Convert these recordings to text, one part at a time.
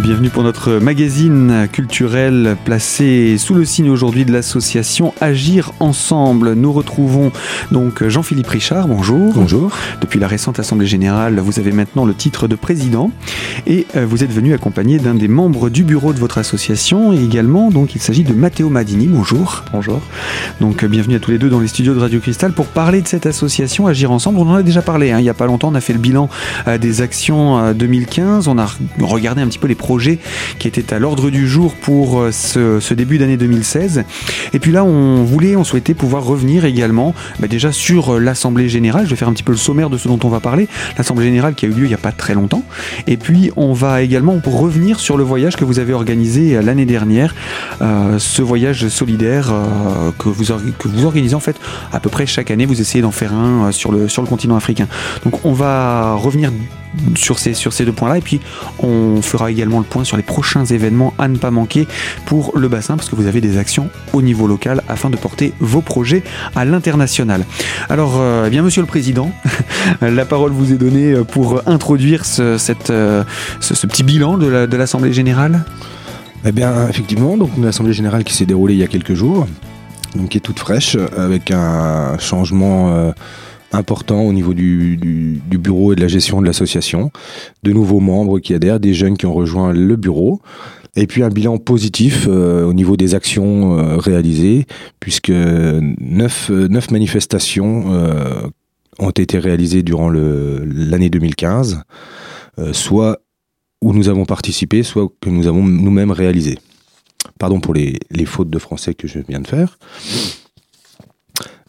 Bienvenue pour notre magazine culturel placé sous le signe aujourd'hui de l'association Agir Ensemble. Nous retrouvons donc Jean-Philippe Richard, bonjour. Bonjour. Depuis la récente Assemblée Générale, vous avez maintenant le titre de président et euh, vous êtes venu accompagné d'un des membres du bureau de votre association et également, donc il s'agit de Matteo Madini, bonjour. Bonjour. Donc bienvenue à tous les deux dans les studios de Radio Cristal pour parler de cette association Agir Ensemble. On en a déjà parlé hein, il n'y a pas longtemps, on a fait le bilan euh, des actions 2015, euh, on a regardé un petit peu les projets qui étaient à l'ordre du jour pour euh, ce, début d'année 2016. Et puis là, on voulait, on souhaitait pouvoir revenir également bah, déjà sur euh, l'Assemblée Générale. Je vais faire un petit peu le sommaire de ce dont on va parler. L'Assemblée Générale qui a eu lieu il n'y a pas très longtemps. Et puis, on va également revenir sur le voyage que vous avez organisé euh, l'année dernière. ce voyage solidaire que, vous, organisez en fait à peu près chaque année. Vous essayez d'en faire un sur le continent africain. Donc, on va revenir sur ces, sur ces deux points-là. Et puis, on fera également le point sur les prochains événements à ne pas manquer pour le bassin, parce que vous avez des actions au niveau local afin de porter vos projets à l'international. Alors, euh, eh bien, monsieur le Président, la parole vous est donnée pour introduire ce, cette, euh, ce, petit bilan de l'Assemblée générale. Eh bien, effectivement, donc une assemblée générale qui s'est déroulée il y a quelques jours, donc qui est toute fraîche, avec un changement euh, important au niveau du, bureau et de la gestion de l'association. De nouveaux membres qui adhèrent, des jeunes qui ont rejoint le bureau. Et puis un bilan positif euh, au niveau des actions euh, réalisées, puisque neuf, neuf manifestations euh, ont été réalisées durant l'année 2015, soit où nous avons participé, soit que nous avons nous-mêmes réalisé. Pardon pour les fautes de français que je viens de faire.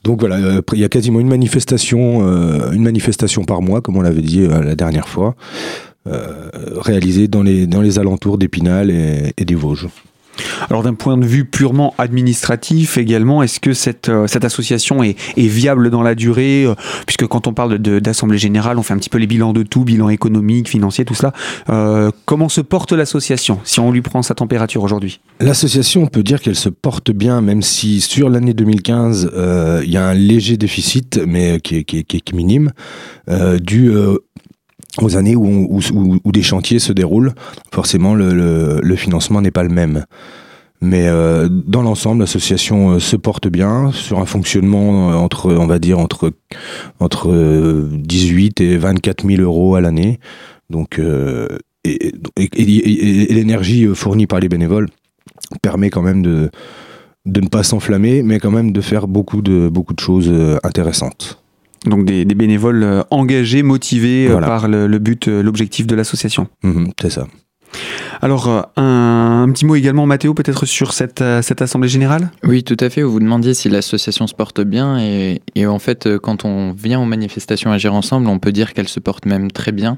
Donc voilà, euh, il y a quasiment une manifestation, euh, une manifestation par mois, comme on l'avait dit euh, la dernière fois, réalisée dans les, dans les alentours d'Épinal et des Vosges. Alors d'un point de vue purement administratif également, est-ce que cette, euh, cette association est, viable dans la durée euh, Puisque quand on parle d'assemblée générale, on fait un petit peu les bilans de tout, bilan économique, financier, tout cela. Euh, comment se porte l'association si on lui prend sa température aujourd'hui? L'association, on peut dire qu'elle se porte bien, même si sur l'année 2015, il y a un léger déficit, mais qui est, qui est, minime, dû aux années où, où, des chantiers se déroulent, forcément le, le, financement n'est pas le même. Mais euh, dans l'ensemble, l'association euh, se porte bien sur un fonctionnement euh, entre, on va dire, entre, entre 18 et 24 000 euros à l'année. Donc, et, et, l'énergie fournie par les bénévoles permet quand même de, de ne pas s'enflammer, mais quand même de faire beaucoup de, beaucoup de choses intéressantes. Donc des, bénévoles euh, engagés, motivés euh, par le, but, euh, l'objectif de l'association. Mhm, c'est ça. Alors, un, petit mot également, Mathéo, peut-être sur cette, cette Assemblée Générale? Oui, tout à fait. Vous vous demandiez si l'association se porte bien. Et, en fait, quand on vient aux manifestations Agir Ensemble, on peut dire qu'elle se porte même très bien.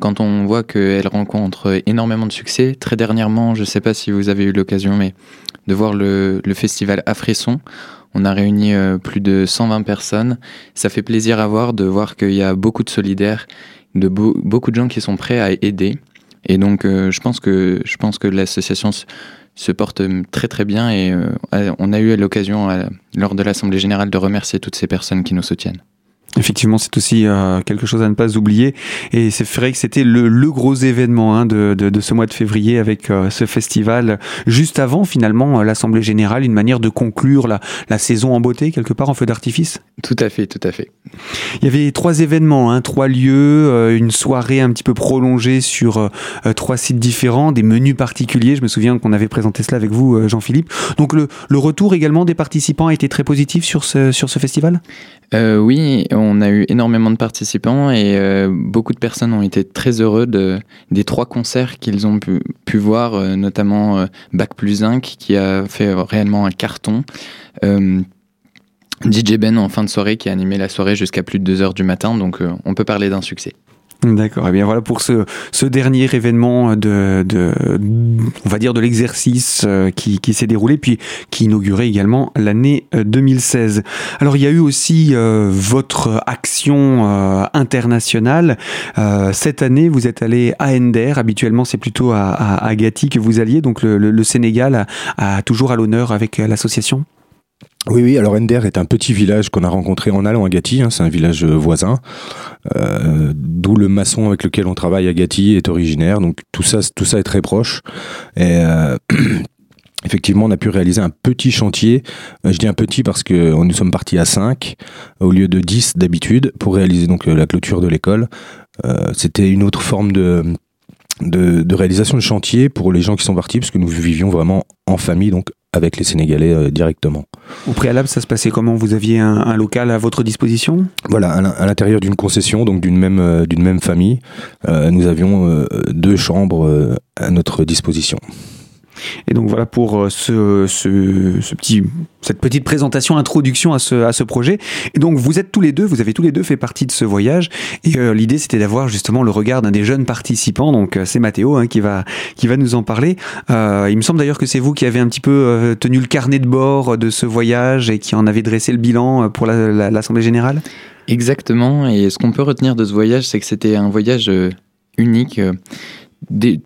Quand on voit qu'elle rencontre énormément de succès. Très dernièrement, je ne sais pas si vous avez eu l'occasion, mais de voir le, le festival Afresson on a réuni euh, plus de 120 personnes. Ça fait plaisir à voir de voir qu'il y a beaucoup de solidaires, de beaucoup de gens qui sont prêts à aider. Et donc, euh, je pense que je pense que l'association se, porte très très bien et euh, on a eu l'occasion lors de l'assemblée générale de remercier toutes ces personnes qui nous soutiennent. Effectivement, c'est aussi euh, quelque chose à ne pas oublier. Et c'est vrai que c'était le, le, gros événement hein, de, de, de, ce mois de février avec euh, ce festival. Juste avant, finalement, euh, l'Assemblée générale, une manière de conclure la, la, saison en beauté, quelque part, en feu d'artifice? Tout à fait, tout à fait. Il y avait trois événements, hein, trois lieux, une soirée un petit peu prolongée sur trois sites différents, des menus particuliers. Je me souviens qu'on avait présenté cela avec vous, Jean-Philippe. Donc le, le, retour également des participants a été très positif sur ce, sur ce festival? Oui, on a eu énormément de participants et euh, beaucoup de personnes ont été très heureux de, des trois concerts qu'ils ont pu, voir, euh, notamment euh, Bac plus Inc qui a fait réellement un carton. DJ Ben en fin de soirée qui a animé la soirée jusqu'à plus de 2 heures du matin, donc on peut parler d'un succès. D'accord. Et eh bien voilà pour ce, ce dernier événement de, de, on va dire de l'exercice euh, qui, qui s'est déroulé puis qui inaugurait également l'année 2016. Euh, Alors il y a eu aussi euh, votre action internationale. cette année vous êtes allé à Ender. Habituellement c'est plutôt à, à, Gati que vous alliez. Donc le, le, Sénégal a, a toujours à l'honneur avec l'association. Oui, oui, alors Ender est un petit village qu'on a rencontré en allant à Gatti, hein, c'est un village voisin, euh, d'où le maçon avec lequel on travaille à Gatti est originaire, donc tout ça, est très proche. Et euh, effectivement, on a pu réaliser un petit chantier, je dis un petit parce que nous sommes partis à 5 au lieu de 10 d'habitude pour réaliser donc la clôture de l'école. C'était une autre forme de de, réalisation de chantier pour les gens qui sont partis, parce que nous vivions vraiment en famille, donc avec les Sénégalais euh, directement. Au préalable, ça se passait comment? Vous aviez un, local à votre disposition? Voilà, à l'intérieur d'une concession, donc d'une même, euh, d'une même famille, euh, nous avions deux chambres à notre disposition. Et donc voilà pour euh, ce, petit, cette petite présentation, introduction à ce, à ce projet. Et donc vous êtes tous les deux, vous avez tous les deux fait partie de ce voyage. Et euh, l'idée c'était d'avoir justement le regard d'un des jeunes participants. Donc euh, c'est Mathéo hein, qui, va, qui va nous en parler. il me semble d'ailleurs que c'est vous qui avez un petit peu tenu le carnet de bord de ce voyage et qui en avez dressé le bilan pour l'Assemblée générale. Exactement. Et ce qu'on peut retenir de ce voyage, c'est que c'était un voyage unique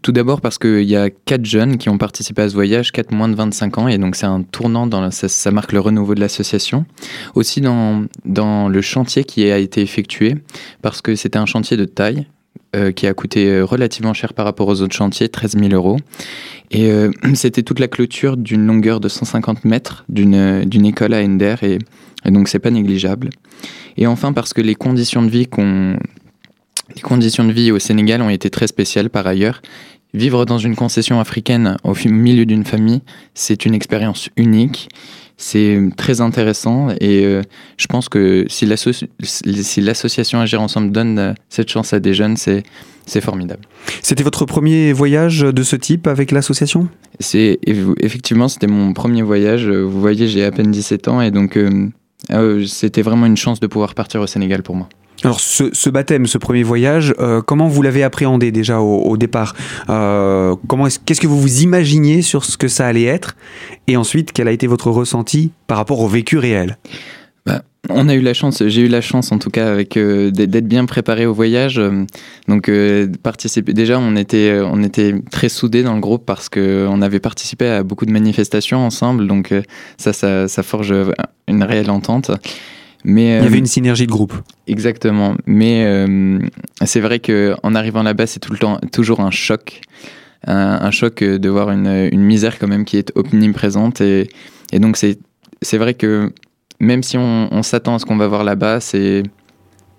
tout d'abord parce qu'il y a quatre jeunes qui ont participé à ce voyage, quatre moins de 25 ans, et donc c'est un tournant, ça, marque le renouveau de l'association. Aussi dans, dans le chantier qui a été effectué, parce que c'était un chantier de taille, euh, qui a coûté euh, relativement cher par rapport aux autres chantiers, 13 000 euros. Et euh, c'était toute la clôture d'une longueur de 150 mètres d'une école à Ender, et, et donc c'est pas négligeable. Et enfin parce que les conditions de vie qu'on les conditions de vie au Sénégal ont été très spéciales par ailleurs. Vivre dans une concession africaine au milieu d'une famille, c'est une expérience unique. C'est très intéressant et euh, je pense que si l'association Agir Ensemble donne euh, cette chance à des jeunes, c'est c'est formidable. C'était votre premier voyage de ce type avec l'association? C'est effectivement c'était mon premier voyage. Vous voyez, j'ai à peine 17 ans et donc euh, c'était vraiment une chance de pouvoir partir au Sénégal pour moi. Alors ce, baptême, ce premier voyage, euh, comment vous l'avez appréhendé déjà au, départ euh, qu'est-ce que vous vous imaginiez sur ce que ça allait être Et ensuite, quel a été votre ressenti par rapport au vécu réel bah, on a eu la chance, j'ai eu la chance en tout cas avec euh, d'être bien préparé au voyage. donc. Déjà, on était on était très soudés dans le groupe parce que on avait participé à beaucoup de manifestations ensemble. Donc ça, ça forge une réelle entente. Mais, il y avait euh, une synergie de groupe. Exactement. Mais euh, c'est vrai qu'en arrivant là-bas, c'est tout le temps toujours un choc. Un, choc de voir une, une, misère quand même qui est omniprésente. Et, et donc c'est, vrai que même si on, on s'attend à ce qu'on va voir là-bas, c'est,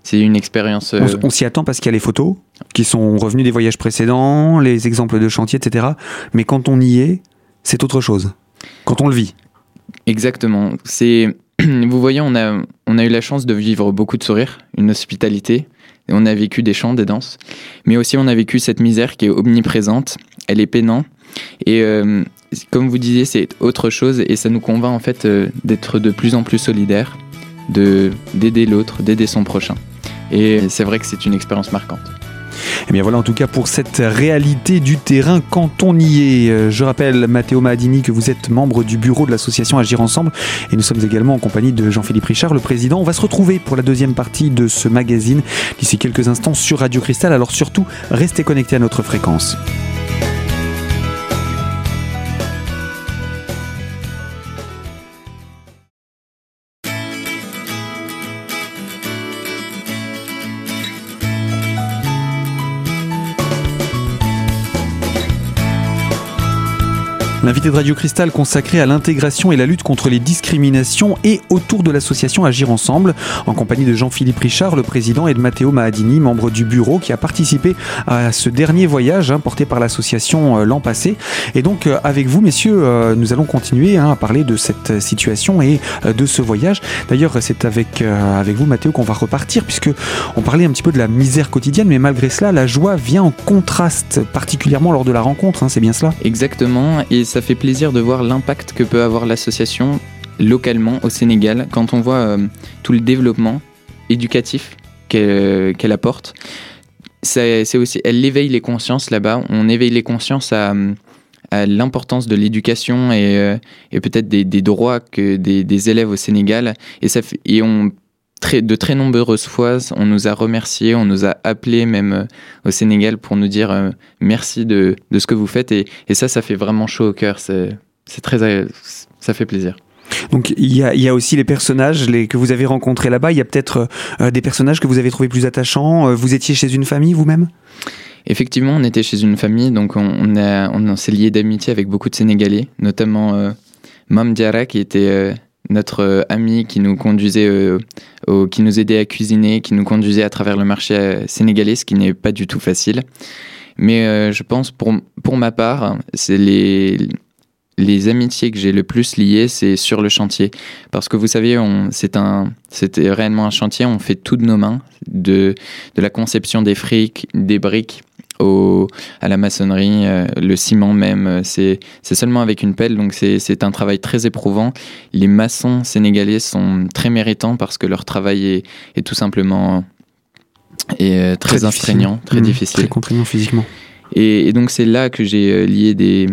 c'est une expérience. On, euh, on s'y attend parce qu'il y a les photos qui sont revenues des voyages précédents, les exemples de chantiers, etc. Mais quand on y est, c'est autre chose. Quand on le vit. Exactement. C'est vous voyez, on a, eu la chance de vivre beaucoup de sourires, une hospitalité. On a vécu des chants, des danses. Mais aussi, on a vécu cette misère qui est omniprésente. Elle est peinante. Et euh, comme vous disiez, c'est autre chose. Et ça nous convainc en fait euh, d'être de plus en plus solidaires, d'aider l'autre, d'aider son prochain. Et c'est vrai que c'est une expérience marquante. Et eh bien voilà en tout cas pour cette réalité du terrain quand on y est. Euh, je rappelle Matteo Madini que vous êtes membre du bureau de l'association Agir Ensemble et nous sommes également en compagnie de Jean-Philippe Richard, le président. On va se retrouver pour la deuxième partie de ce magazine d'ici quelques instants sur Radio Cristal. Alors surtout, restez connectés à notre fréquence. L'invité de Radio Cristal consacré à l'intégration et la lutte contre les discriminations et autour de l'association Agir Ensemble, en compagnie de Jean-Philippe Richard, le président, et de Matteo Mahadini, membre du bureau, qui a participé à ce dernier voyage hein, porté par l'association euh, l'an passé. Et donc, euh, avec vous, messieurs, euh, nous allons continuer hein, à parler de cette situation et de ce voyage. D'ailleurs, c'est avec, avec vous, Mathéo, qu'on va repartir, puisque on parlait un petit peu de la misère quotidienne, mais malgré cela, la joie vient en contraste, particulièrement lors de la rencontre, hein, c'est bien cela? Exactement, et ça ça fait plaisir de voir l'impact que peut avoir l'association localement au Sénégal quand on voit euh, tout le développement éducatif qu'elle apporte. C'est aussi, elle éveille les consciences là-bas. On éveille les consciences à, l'importance de l'éducation et, euh, peut-être des, droits que des, élèves au Sénégal. Et, ça et on de très nombreuses fois, on nous a remerciés, on nous a appelés même euh, au Sénégal pour nous dire euh, merci de, ce que vous faites. Et, ça, ça fait vraiment chaud au cœur. C'est très, ça fait plaisir. Donc il y a, il y a aussi les personnages les, que vous avez rencontrés là-bas. Il y a peut-être euh, des personnages que vous avez trouvés plus attachants. Euh, vous étiez chez une famille vous-même? Effectivement, on était chez une famille, donc on, s'est lié d'amitié avec beaucoup de Sénégalais, notamment euh, Mam Diarra qui était euh, notre ami qui nous conduisait, au, qui nous aidait à cuisiner, qui nous conduisait à travers le marché sénégalais, ce qui n'est pas du tout facile. Mais je pense pour, pour ma part, c'est les les amitiés que j'ai le plus liées, c'est sur le chantier. Parce que vous savez, c'est un, c'était réellement un chantier, on fait tout de nos mains, de, de la conception des frics, des briques, au, à la maçonnerie, euh, le ciment même, euh, c'est, seulement avec une pelle, donc c'est, un travail très éprouvant. Les maçons sénégalais sont très méritants parce que leur travail est, est tout simplement est euh, très, très très mmh, difficile. Très contraignant physiquement. Et, et, donc c'est là que j'ai lié des,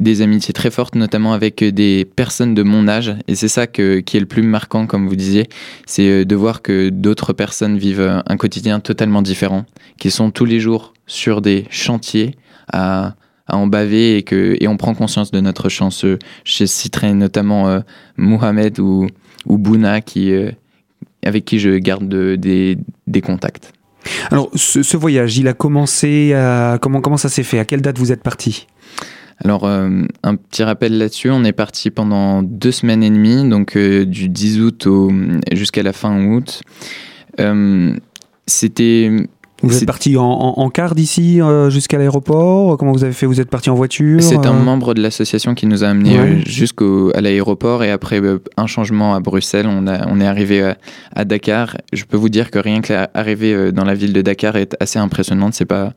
des amitiés très fortes, notamment avec euh, des personnes de mon âge. Et c'est ça qui est le plus marquant, comme vous disiez, c'est euh, de voir que d'autres personnes vivent euh, un quotidien totalement différent, qui sont tous les jours sur des chantiers à, en baver et, que, on prend conscience de notre chance. Je citerai notamment Mohamed ou, ou Bouna, avec qui je garde des, contacts. Alors, ce, voyage, il a commencé. Comment, comment ça s'est fait? À quelle date vous êtes parti? Alors, euh, un petit rappel là-dessus, on est parti pendant deux semaines et demie, donc euh, du 10 août jusqu'à la fin août. Euh, c'était vous êtes parti en, en, car d'ici jusqu'à l'aéroport? Comment vous avez fait? Vous êtes parti en voiture C'est un membre de l'association qui nous a amenés jusqu'à l'aéroport et après un changement à Bruxelles, on, a, on est arrivé à, à, Dakar. Je peux vous dire que rien que l'arrivée dans la ville de Dakar est assez impressionnante. C'est pas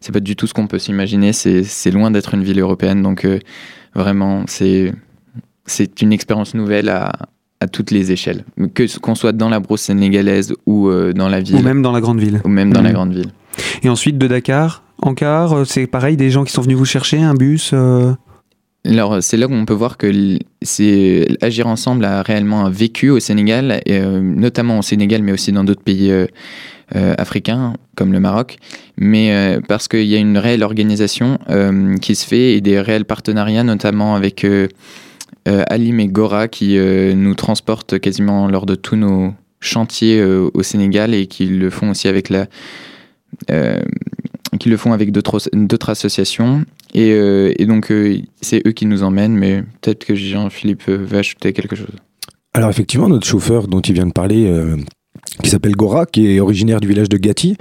c'est pas du tout ce qu'on peut s'imaginer. C'est loin d'être une ville européenne. Donc, euh, vraiment, c'est une expérience nouvelle à, à toutes les échelles. Que qu'on soit dans la brousse sénégalaise ou euh, dans la ville. Ou même dans la grande ville. Ou même dans la mmh. grande ville. Et ensuite, de Dakar, en car, euh, c'est pareil, des gens qui sont venus vous chercher, un bus Alors, c'est là qu'on peut voir que Agir Ensemble a réellement vécu au Sénégal, et, notamment au Sénégal, mais aussi dans d'autres pays euh, africains comme le Maroc, mais euh, parce qu'il y a une réelle organisation euh, qui se fait et des réels partenariats, notamment avec Alim et Gora qui nous transportent quasiment lors de tous nos chantiers au Sénégal et qui le font aussi avec la qui le font avec d'autres associations. Et, donc, c'est eux qui nous emmènent, mais peut-être que Jean-Philippe veut ajouter quelque chose. Alors, effectivement, notre chauffeur dont il vient de parler, qui s'appelle Gora, qui est originaire du village de Gati.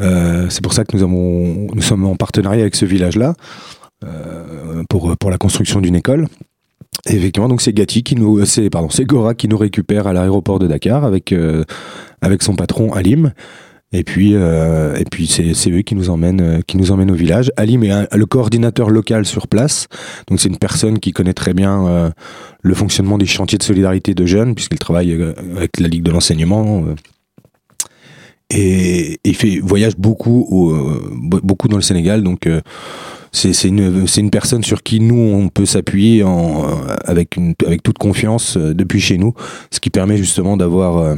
Euh, c'est pour ça que nous, avons, nous sommes en partenariat avec ce village-là euh, pour, pour la construction d'une école. Effectivement, donc c'est Gati qui nous, c'est pardon, c'est Gora qui nous récupère à l'aéroport de Dakar avec euh, avec son patron Alim. Et puis, euh, et puis c'est eux qui nous emmènent, euh, qui nous emmènent au village. Alim est le coordinateur local sur place, donc c'est une personne qui connaît très bien euh, le fonctionnement des chantiers de solidarité de jeunes, puisqu'il travaille avec la Ligue de l'enseignement. Et, il fait voyage beaucoup, beaucoup dans le Sénégal, donc c'est une, une personne sur qui nous on peut s'appuyer avec, avec toute confiance depuis chez nous, ce qui permet justement d'avoir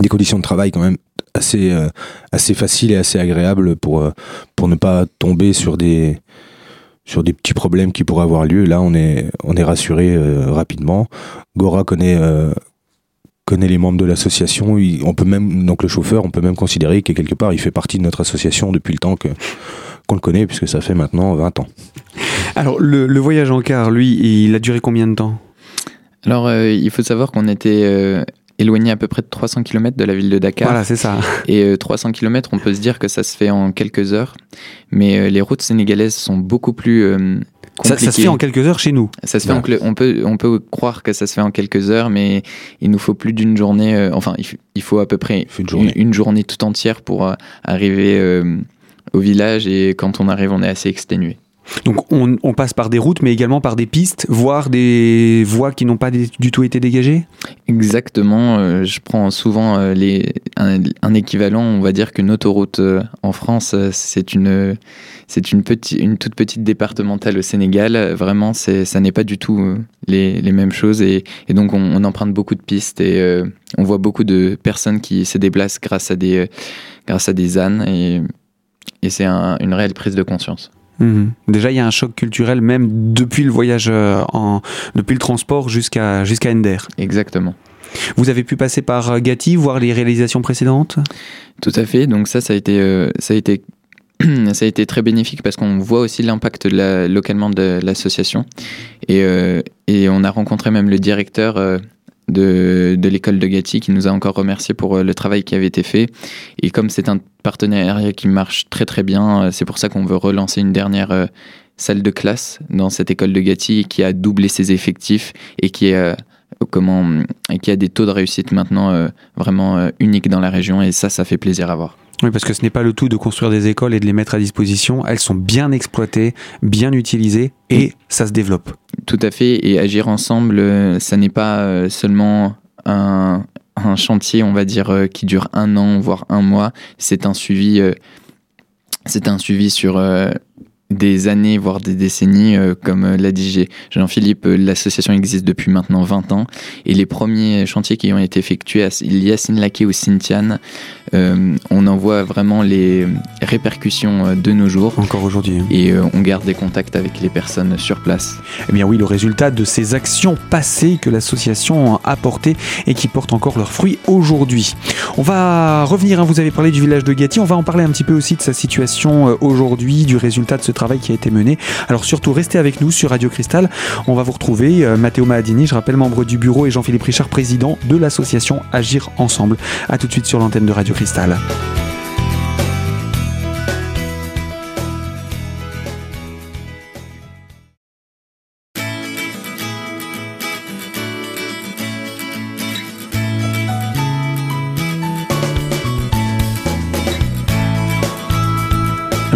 des conditions de travail quand même assez, euh, assez facile et assez agréable pour, euh, pour ne pas tomber sur des, sur des petits problèmes qui pourraient avoir lieu. Là, on est, on est rassuré euh, rapidement. Gora connaît, connaît les membres de l'association. On peut même, donc le chauffeur, on peut même considérer que quelque part, il fait partie de notre association depuis le temps que, qu'on le connaît, puisque ça fait maintenant 20 ans. Alors, le, le voyage en car, lui, il a duré combien de temps? Alors, il faut savoir qu'on était éloigné à peu près de 300 km de la ville de Dakar. Voilà, c'est ça. Et 300 euh, km, on peut se dire que ça se fait en quelques heures, mais euh, les routes sénégalaises sont beaucoup plus euh, ça, ça, se fait en quelques heures chez nous. Ça se fait en, on peut on peut croire que ça se fait en quelques heures, mais il nous faut plus d'une journée. enfin, il, faut à peu près une journée. Une, journée. tout entière pour arriver au village. Et quand on arrive, on est assez exténué. Donc on, passe par des routes, mais également par des pistes, voire des voies qui n'ont pas du tout été dégagées? Exactement. Euh, je prends souvent euh, les, un, équivalent, on va dire qu'une autoroute euh, en France, c'est une, une, une toute petite départementale au Sénégal. Vraiment, ça n'est pas du tout les, les mêmes choses. Et, donc on, emprunte beaucoup de pistes et on voit beaucoup de personnes qui se déplacent grâce à des, grâce à des ânes. Et, c'est un, une réelle prise de conscience. Mhm. Déjà, il y a un choc culturel même depuis le voyage, en, depuis le transport jusqu'à jusqu'à Ender. Exactement. Vous avez pu passer par Gatti, voir les réalisations précédentes? Tout à fait. Donc ça, ça a été, ça a été ça a été très bénéfique parce qu'on voit aussi l'impact localement de l'association. Et, euh, et, on a rencontré même le directeur euh, de, de l'école de Gatti qui nous a encore remercié pour euh, le travail qui avait été fait. Et comme c'est un partenariat qui marche très très bien, c'est pour ça qu'on veut relancer une dernière salle de classe dans cette école de Gatti qui a doublé ses effectifs et qui comment et qui a des taux de réussite maintenant vraiment uniques dans la région et ça ça fait plaisir à voir. Oui, parce que ce n'est pas le tout de construire des écoles et de les mettre à disposition. Elles sont bien exploitées, bien utilisées et ça se développe. Tout à fait. Et agir ensemble, euh, ça n'est pas euh, seulement un, chantier, on va dire, euh, qui dure un an, voire un mois. C'est un suivi. C'est un suivi sur des années, voire des décennies, euh, comme euh, l'a dit Jean-Philippe, euh, l'association existe depuis maintenant 20 ans, et les premiers chantiers qui ont été effectués à Yacine Laké ou Sintiane, on en voit vraiment les répercussions de nos jours. Encore aujourd'hui. Hein. Et on garde des contacts avec les personnes sur place. Eh bien oui, le résultat de ces actions passées que l'association a apportées et qui portent encore leurs fruits aujourd'hui. On va revenir, hein, vous avez parlé du village de Gatti, on va en parler un petit peu aussi de sa situation aujourd'hui, du résultat de ce travail qui a été mené. Alors surtout, restez avec nous sur Radio Cristal. On va vous retrouver euh, Matteo Mahadini, je rappelle membre du bureau, et Jean-Philippe Richard, président de l'association Agir Ensemble. A tout de suite sur l'antenne de Radio Cristal.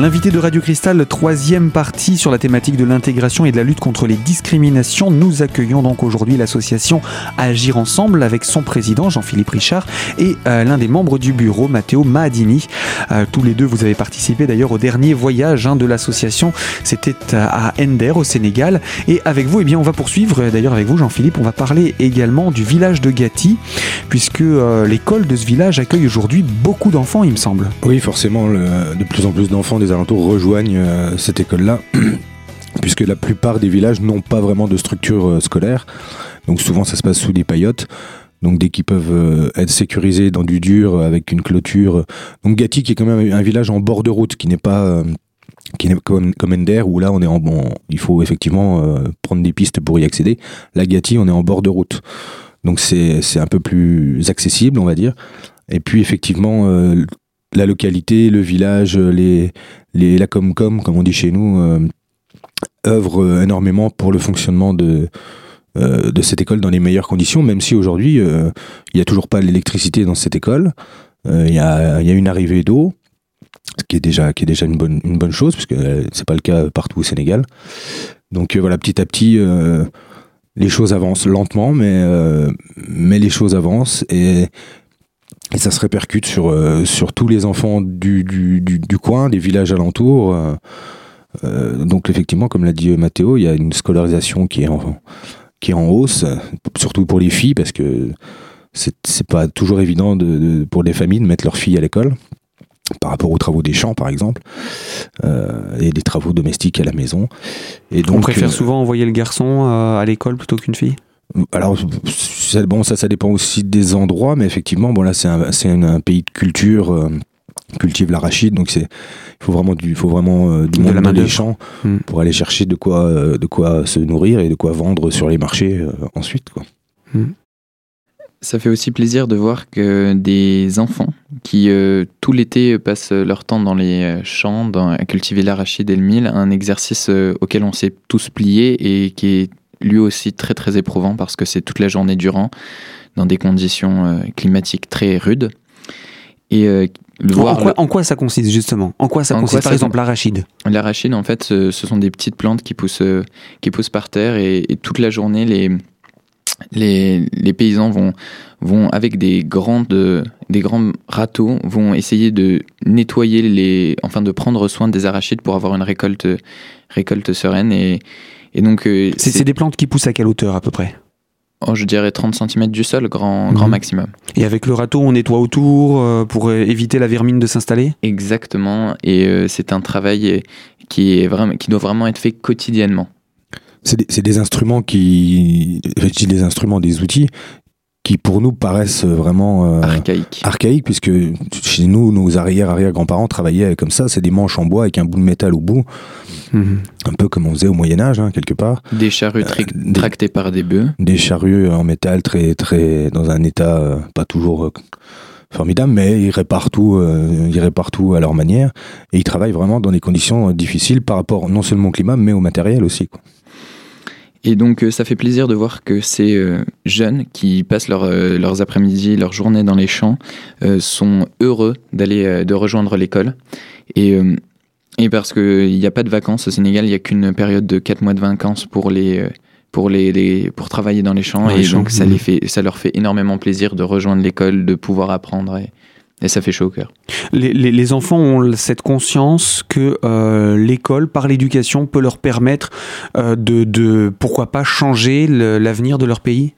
L'invité de Radio Cristal, troisième partie sur la thématique de l'intégration et de la lutte contre les discriminations. Nous accueillons donc aujourd'hui l'association Agir Ensemble avec son président Jean-Philippe Richard et euh, l'un des membres du bureau, Matteo Mahadini. Euh, tous les deux, vous avez participé d'ailleurs au dernier voyage hein, de l'association. C'était à Ender au Sénégal. Et avec vous, eh bien, on va poursuivre. D'ailleurs, avec vous, Jean-Philippe, on va parler également du village de Gatti, puisque euh, l'école de ce village accueille aujourd'hui beaucoup d'enfants, il me semble. Oui, forcément, de plus en plus d'enfants rejoignent euh, cette école-là, puisque la plupart des villages n'ont pas vraiment de structure euh, scolaire. Donc souvent ça se passe sous des paillotes. Donc dès qu'ils peuvent euh, être sécurisés dans du dur avec une clôture. Donc Gatti qui est quand même un village en bord de route qui n'est pas qui n'est comme, comme Ender où là on est en bon, il faut effectivement prendre des pistes pour y accéder. La Gatti on est en bord de route. Donc c'est un peu plus accessible on va dire. Et puis effectivement la localité, le village, les, les, la Comcom, comme on dit chez nous, euh, œuvrent euh, énormément pour le fonctionnement de, euh, de cette école dans les meilleures conditions, même si aujourd'hui, il n'y a toujours pas l'électricité dans cette école. Il y, a, y, a, une arrivée d'eau, ce qui est déjà, qui est déjà une, bonne, une bonne chose, parce que c'est pas le cas partout au Sénégal. Donc voilà, petit à petit, les choses avancent lentement, mais, mais les choses avancent. Et et ça se répercute sur, euh, sur tous les enfants du, du, du, coin, des villages alentours. Euh, euh, donc effectivement, comme l'a dit Mathéo, il y a une scolarisation qui est en, qui est en hausse, surtout pour les filles, parce que c'est pas toujours évident de, pour les familles de mettre leurs filles à l'école par rapport aux travaux des champs par exemple et des travaux domestiques à la maison et donc on préfère souvent envoyer le garçon à l'école plutôt qu'une fille? Alors, bon, ça, ça dépend aussi des endroits, mais effectivement, bon, là, c'est un, un, pays de culture, euh, cultive l'arachide, donc c'est, il faut vraiment du, faut vraiment euh, du monde dans les champs hmm. pour aller chercher de quoi, euh, de quoi se nourrir et de quoi vendre sur les marchés ensuite, quoi. Hmm. Ça fait aussi plaisir de voir que des enfants qui tout l'été passent leur temps dans les champs dans, à cultiver l'arachide et le mil, un exercice auquel on s'est tous pliés et qui est lui aussi très très éprouvant parce que c'est toute la journée durant dans des conditions euh, climatiques très rudes. Et euh, en, quoi, ça consiste justement? En quoi ça consiste Par exemple l'arachide? L'arachide, en fait, ce, sont des petites plantes qui poussent, euh, qui poussent par terre et, toute la journée, les, les, les, paysans vont, vont avec des, grandes, des grands râteaux, vont essayer de nettoyer les, enfin de prendre soin des arachides pour avoir une récolte, récolte sereine et, donc, euh, c'est des plantes qui poussent à quelle hauteur à peu près? Oh, je dirais 30 cm du sol, grand, grand Mhm. maximum. Et avec le râteau, on nettoie autour euh, pour euh, éviter la vermine de s'installer? Exactement. Et euh, c'est un travail qui, est vraiment, qui doit vraiment être fait quotidiennement. C'est des, c'est des instruments qui. Je dis des instruments, des outils qui pour nous paraissent vraiment euh, Archaïque. archaïques, puisque chez nous, nos arrière-arrière-grands-parents travaillaient comme ça. C'est des manches en bois avec un bout de métal au bout, Mhm. un peu comme on faisait au Moyen-Âge, hein, quelque part. Des charrues Euh, des- tractées par des bœufs. Des charrues en métal très, très, dans un état euh, pas toujours formidable, mais ils réparent tout, euh, ils réparent tout à leur manière. Et ils travaillent vraiment dans des conditions difficiles par rapport non seulement au climat, mais au matériel aussi. quoi. Et donc euh, ça fait plaisir de voir que ces euh, jeunes qui passent leur, euh, leurs après-midi, leurs journées dans les champs, sont heureux d'aller, de rejoindre l'école. Et, et parce qu'il n'y a pas de vacances au Sénégal, il n'y a qu'une période de 4 mois de vacances pour les... pour, les, les- pour travailler dans les champs. Dans et les champs, donc ça, les fait, ça leur fait énormément plaisir de rejoindre l'école, de pouvoir apprendre et, et ça fait chaud au cœur. les, les- les enfants ont cette conscience que euh, l'école, par l'éducation, peut leur permettre euh, de, de, pourquoi pas, changer l'avenir de leur pays?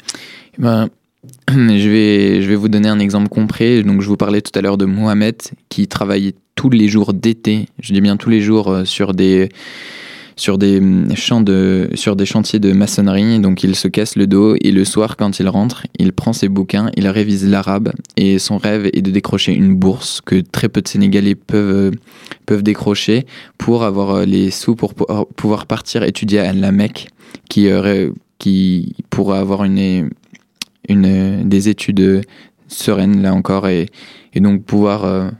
Eh Ben, je, vais, je vais vous donner un exemple concret. Donc, je vous parlais tout à l'heure de Mohamed qui travaille tous les jours d'été, je dis bien tous les jours, euh, sur des, sur des, hum, champs de, sur des chantiers de maçonnerie. Donc, il se casse le dos et le soir, quand il rentre, il prend ses bouquins, il révise l'arabe et son rêve est de décrocher une bourse que très peu de Sénégalais peuvent, euh, peuvent décrocher pour avoir euh, les sous pour pou- pouvoir partir étudier à la Mecque qui, euh, qui pourra avoir une, une, des études sereines là encore et, et donc pouvoir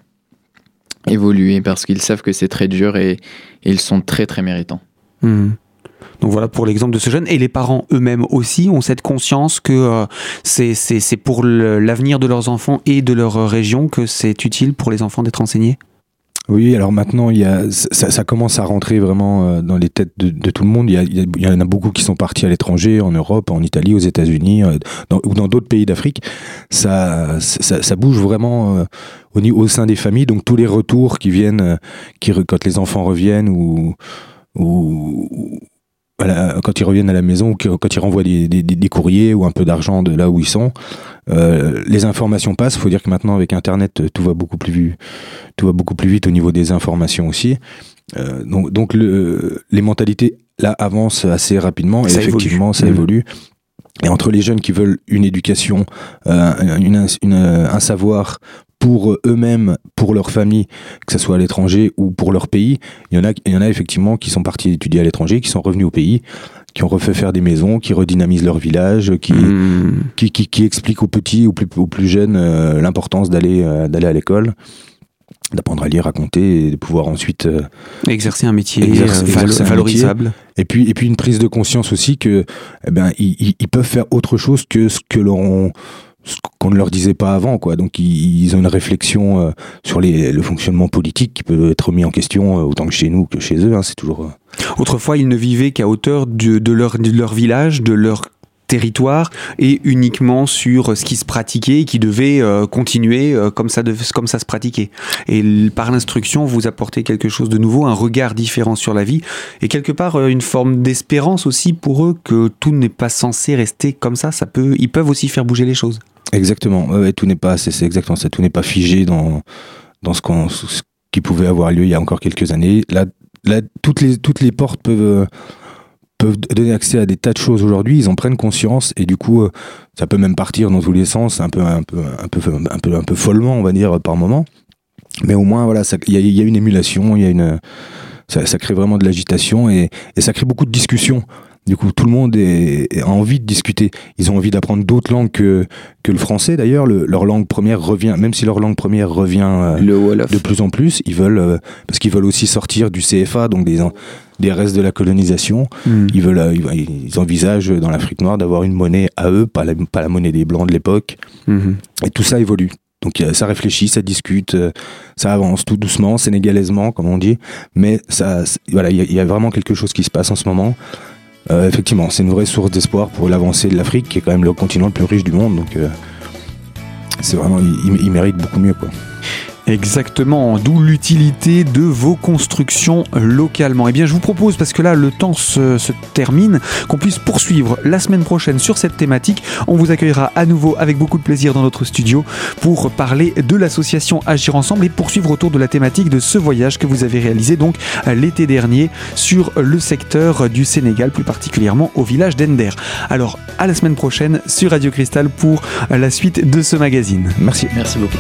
évoluer parce qu'ils savent que c'est très dur et, et ils sont très très méritants. Mhm. Donc voilà pour l'exemple de ce jeune. Et les parents eux-mêmes aussi ont cette conscience que euh, c'est pour l'avenir de leurs enfants et de leur région que c'est utile pour les enfants d'être enseignés? Oui, alors maintenant, il y a, ça, ça commence à rentrer vraiment euh, dans les têtes de, de tout le monde. Il y, a- il y en a beaucoup qui sont partis à l'étranger, en Europe, en Italie, aux États-Unis, euh, ou dans d'autres pays d'Afrique. Ça, ça, ça bouge vraiment euh, au, au sein des familles. Donc tous les retours qui viennent, qui, quand les enfants reviennent ou, ou la- quand ils reviennent à la maison ou quand ils renvoient des- des- des courriers ou un peu d'argent de là où ils sont, euh, les informations passent. Il faut dire que maintenant avec Internet, euh, tout va beaucoup plus vite tout va beaucoup plus vite au niveau des informations aussi. Euh, donc donc le, les mentalités là avancent assez rapidement et Ça évolue. effectivement ça Mhm. évolue. Et entre les jeunes qui veulent une éducation, euh, une, une- un savoir pour eux-mêmes, pour leur famille, que ce soit à l'étranger ou pour leur pays, il y en a, il y en a effectivement qui sont partis étudier à l'étranger, qui sont revenus au pays, qui ont refait faire des maisons, qui redynamisent leur village, qui, Mhm. qui, qui, qui explique aux petits, aux plus, aux plus jeunes, euh, l'importance d'aller euh, d'aller à l'école, d'apprendre à lire, à compter, et de pouvoir ensuite. euh, Exercer un métier Exercer- exercer un valorisable. et puis et puis une prise de conscience aussi que, eh ben, ils peuvent faire autre chose que ce que l'on ce qu'on ne leur disait pas avant quoi donc ils, ont une réflexion euh, sur le fonctionnement politique qui peut être mis en question euh, autant que chez nous que chez eux hein, c'est toujours euh, Autrefois, ils ne vivaient qu'à hauteur de, leur, de leur village, de leur territoire et uniquement sur ce qui se pratiquait et qui devait continuer comme, ça comme ça se pratiquait. Et par l'instruction, vous apportez quelque chose de nouveau, un regard différent sur la vie et quelque part une forme d'espérance aussi pour eux que tout n'est pas censé rester comme ça. ça peut, ils peuvent aussi faire bouger les choses. Exactement. Tout n'est pas, c'est exactement ça. Tout n'est pas figé dans dans ce, qu'on, ce qui pouvait avoir lieu il y a encore quelques années. Là, toutes les toutes les portes peuvent euh, peuvent donner accès à des tas de choses aujourd'hui. Ils en prennent conscience et du coup, euh, ça peut même partir dans tous les sens, un peu un peu un peu un peu un peu follement, on va dire par moment. Mais au moins, voilà, il y a, une émulation, il y a une ça, crée vraiment de l'agitation et ça crée beaucoup de discussions. Du coup, tout le monde est, est- a envie de discuter. Ils ont envie d'apprendre d'autres langues que, que le français. D'ailleurs, Le- leur langue première revient, même si leur langue première revient euh, Le Wolof. de plus en plus, ils veulent, euh, parce qu'ils veulent aussi sortir du CFA, donc des, des restes de la colonisation. Ils veulent, euh, ils, ils envisagent dans l'Afrique noire d'avoir une monnaie à eux, pas la, pas la monnaie des blancs de l'époque. Mhm. Et tout ça évolue. Donc ça réfléchit, ça discute, ça avance tout doucement, sénégalaisement, comme on dit. Mais ça, voilà, il y, a- il y a vraiment quelque chose qui se passe en ce moment. Euh, effectivement, c'est une vraie source d'espoir pour l'avancée de l'Afrique, qui est quand même le continent le plus riche du monde. Donc euh, c'est vraiment, il, mérite beaucoup mieux, quoi. Exactement, d'où l'utilité de vos constructions localement. Eh bien, je vous propose, parce que là, le temps se, se termine, qu'on puisse poursuivre la semaine prochaine sur cette thématique. On vous accueillera à nouveau avec beaucoup de plaisir dans notre studio pour parler de l'association Agir Ensemble et poursuivre autour de la thématique de ce voyage que vous avez réalisé donc l'été dernier sur le secteur du Sénégal, plus particulièrement au village d'Ender. Alors, à la semaine prochaine sur Radio Cristal pour la suite de ce magazine. Merci. Merci beaucoup.